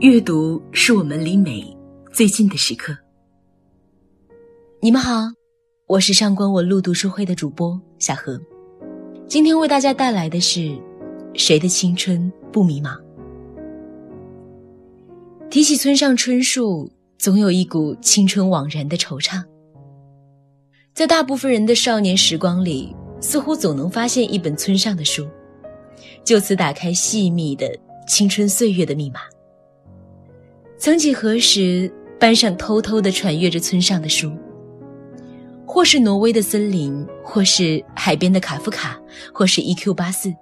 阅读是我们离美最近的时刻。你们好，我是上官文路读书会的主播小何，今天为大家带来的是《谁的青春不迷茫》。提起村上春树，总有一股青春惘然的惆怅。在大部分人的少年时光里，似乎总能发现一本村上的书，就此打开细密的青春岁月的密码。曾几何时，班上偷偷地传阅着村上的书，或是挪威的森林，或是海边的卡夫卡，或是 E.Q. 八四，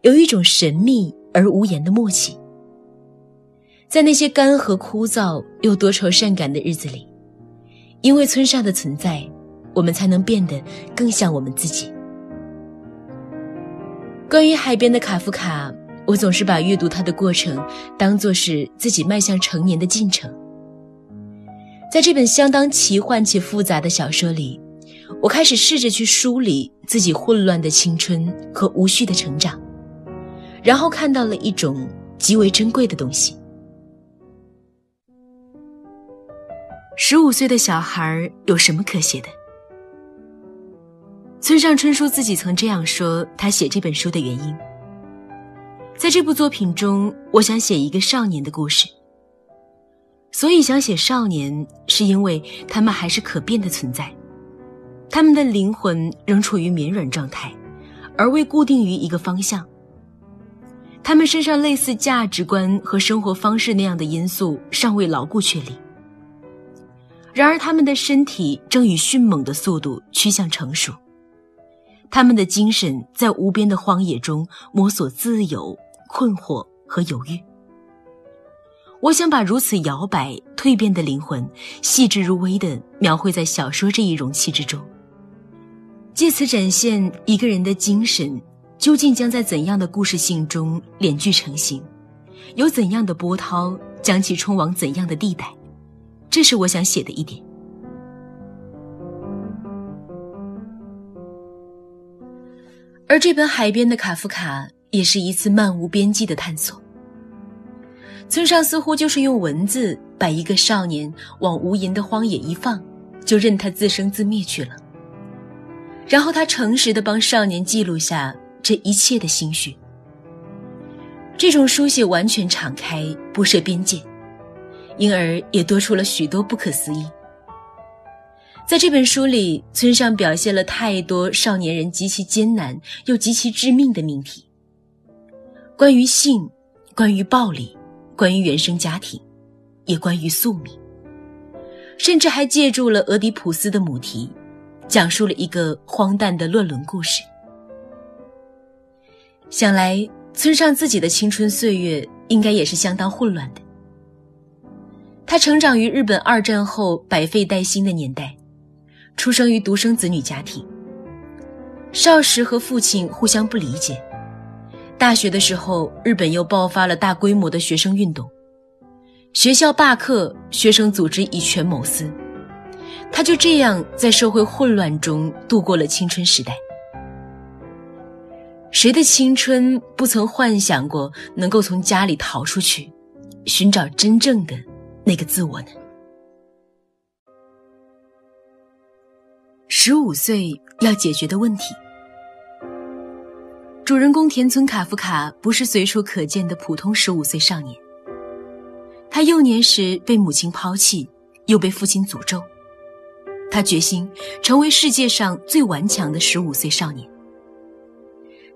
有一种神秘而无言的默契。在那些干涸枯燥又多愁善感的日子里，因为村上的存在，我们才能变得更像我们自己。关于海边的卡夫卡。我总是把阅读它的过程当作是自己迈向成年的进程。在这本相当奇幻且复杂的小说里，我开始试着去梳理自己混乱的青春和无序的成长，然后看到了一种极为珍贵的东西。十五岁的小孩有什么可写的？村上春树自己曾这样说他写这本书的原因。在这部作品中，我想写一个少年的故事。所以想写少年，是因为他们还是可变的存在，他们的灵魂仍处于绵软状态，而未固定于一个方向。他们身上类似价值观和生活方式那样的因素尚未牢固确立。然而，他们的身体正以迅猛的速度趋向成熟，他们的精神在无边的荒野中摸索自由。困惑和犹豫。我想把如此摇摆蜕变的灵魂，细致入微的描绘在小说这一容器之中，借此展现一个人的精神究竟将在怎样的故事性中连聚成型，有怎样的波涛将其冲往怎样的地带，这是我想写的一点。而这本海边的卡夫卡。也是一次漫无边际的探索。村上似乎就是用文字把一个少年往无垠的荒野一放，就任他自生自灭去了。然后他诚实的帮少年记录下这一切的心绪。这种书写完全敞开，不设边界，因而也多出了许多不可思议。在这本书里，村上表现了太多少年人极其艰难又极其致命的命题。关于性，关于暴力，关于原生家庭，也关于宿命，甚至还借助了俄狄浦斯的母题，讲述了一个荒诞的乱伦故事。想来，村上自己的青春岁月应该也是相当混乱的。他成长于日本二战后百废待兴的年代，出生于独生子女家庭，少时和父亲互相不理解。大学的时候，日本又爆发了大规模的学生运动，学校罢课，学生组织以权谋私，他就这样在社会混乱中度过了青春时代。谁的青春不曾幻想过能够从家里逃出去，寻找真正的那个自我呢？十五岁要解决的问题。主人公田村卡夫卡不是随处可见的普通十五岁少年。他幼年时被母亲抛弃，又被父亲诅咒。他决心成为世界上最顽强的十五岁少年。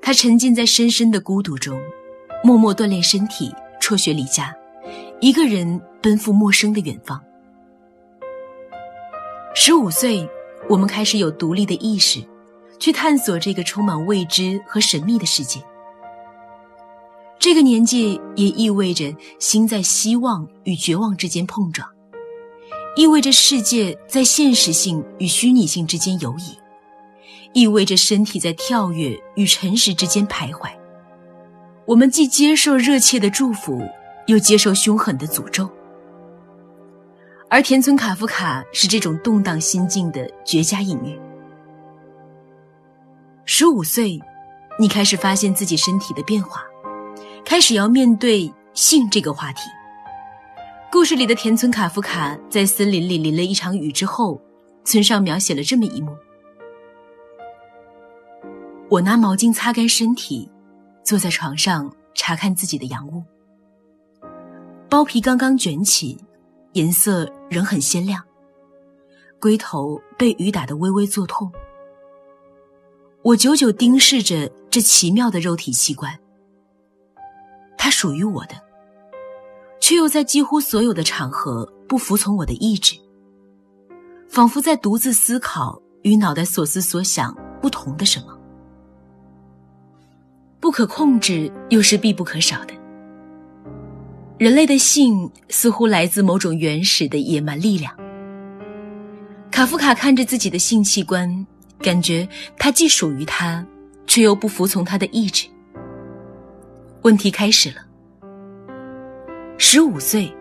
他沉浸在深深的孤独中，默默锻炼身体，辍学离家，一个人奔赴陌生的远方。十五岁，我们开始有独立的意识。去探索这个充满未知和神秘的世界。这个年纪也意味着心在希望与绝望之间碰撞，意味着世界在现实性与虚拟性之间游移，意味着身体在跳跃与诚实之间徘徊。我们既接受热切的祝福，又接受凶狠的诅咒。而田村卡夫卡是这种动荡心境的绝佳隐喻。十五岁，你开始发现自己身体的变化，开始要面对性这个话题，故事里的田村卡夫卡在森林里淋了一场雨之后，村上描写了这么一幕：我拿毛巾擦干身体，坐在床上查看自己的洋物。包皮刚刚卷起，颜色仍很鲜亮。龟头被雨打得微微作痛。我久久盯视着这奇妙的肉体器官，它属于我的，却又在几乎所有的场合不服从我的意志，仿佛在独自思考与脑袋所思所想不同的什么。不可控制又是必不可少的。人类的性似乎来自某种原始的野蛮力量。卡夫卡看着自己的性器官，感觉他既属于他，却又不服从他的意志。问题开始了。十五岁，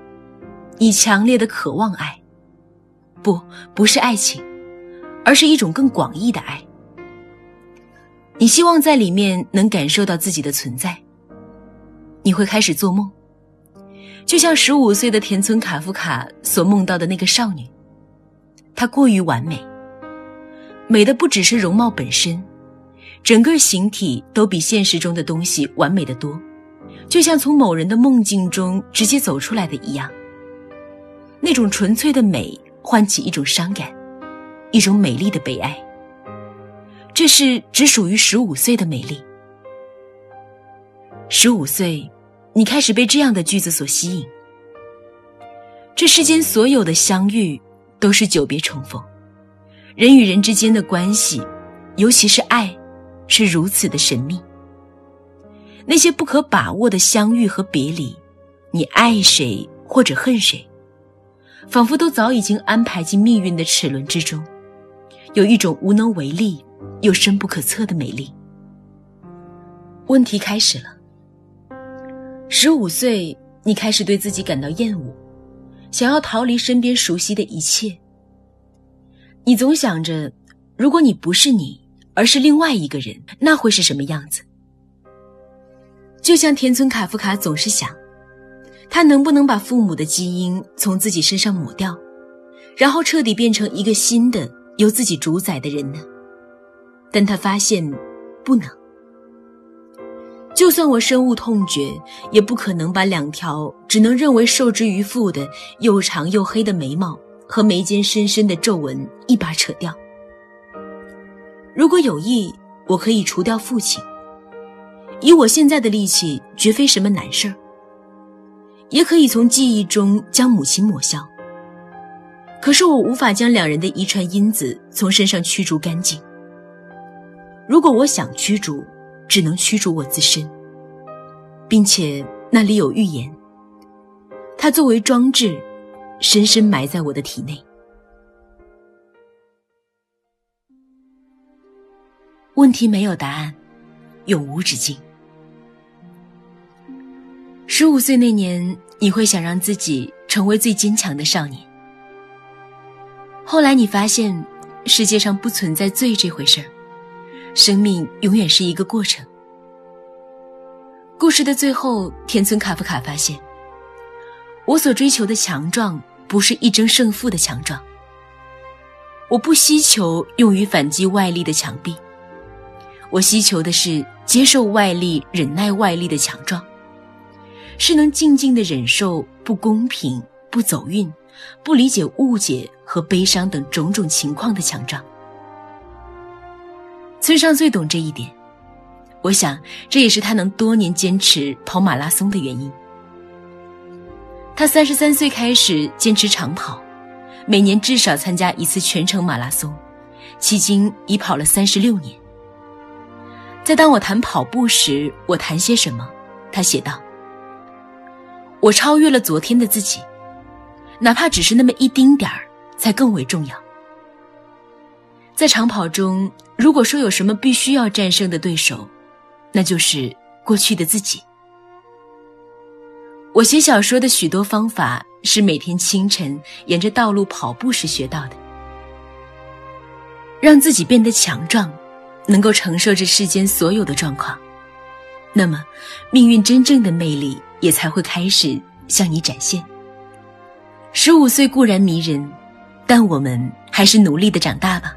你强烈的渴望爱，不，不是爱情，而是一种更广义的爱。你希望在里面能感受到自己的存在。你会开始做梦。就像十五岁的田村卡夫卡所梦到的那个少女，她过于完美，美的不只是容貌本身，整个形体都比现实中的东西完美的多，就像从某人的梦境中直接走出来的一样。那种纯粹的美唤起一种伤感，一种美丽的悲哀。这是只属于十五岁的美丽。十五岁。你开始被这样的句子所吸引。这世间所有的相遇都是久别重逢，人与人之间的关系，尤其是爱，是如此的神秘。那些不可把握的相遇和别离，你爱谁或者恨谁，仿佛都早已经安排进命运的齿轮之中，有一种无能为力又深不可测的美丽。问题开始了。十五岁，你开始对自己感到厌恶，想要逃离身边熟悉的一切。你总想着，如果你不是你，而是另外一个人，那会是什么样子？就像田村卡夫卡总是想，他能不能把父母的基因从自己身上抹掉，然后彻底变成一个新的由自己主宰的人呢？但他发现，不能。就算我深恶痛绝，也不可能把两条只能认为受之于父的又长又黑的眉毛和眉间深深的皱纹一把扯掉。如果有意，我可以除掉父亲。以我现在的力气，绝非什么难事儿。也可以从记忆中将母亲抹消。可是我无法将两人的遗传因子从身上驱逐干净。如果我想驱逐，只能驱逐我自身，并且那里有预言。它作为装置，深深埋在我的体内。问题没有答案，永无止境。十五岁那年，你会想让自己成为最坚强的少年。后来你发现，世界上不存在罪这回事儿。生命永远是一个过程。故事的最后，田村卡夫卡发现，我所追求的强壮不是一争胜负的强壮。我不希求用于反击外力的墙壁，我希求的是接受外力、忍耐外力的强壮，是能静静的忍受不公平、不走运、不理解误解和悲伤等种种情况的强壮。村上最懂这一点，我想这也是他能多年坚持跑马拉松的原因。他三十三岁开始坚持长跑，每年至少参加一次全程马拉松，迄今已跑了三十六年。在当我谈跑步时，我谈些什么？他写道：“我超越了昨天的自己，哪怕只是那么一丁点儿，才更为重要。”在长跑中，如果说有什么必须要战胜的对手，那就是过去的自己。我写小说的许多方法是每天清晨沿着道路跑步时学到的，让自己变得强壮，能够承受这世间所有的状况，那么命运真正的魅力也才会开始向你展现。十五岁固然迷人，但我们还是努力的长大吧。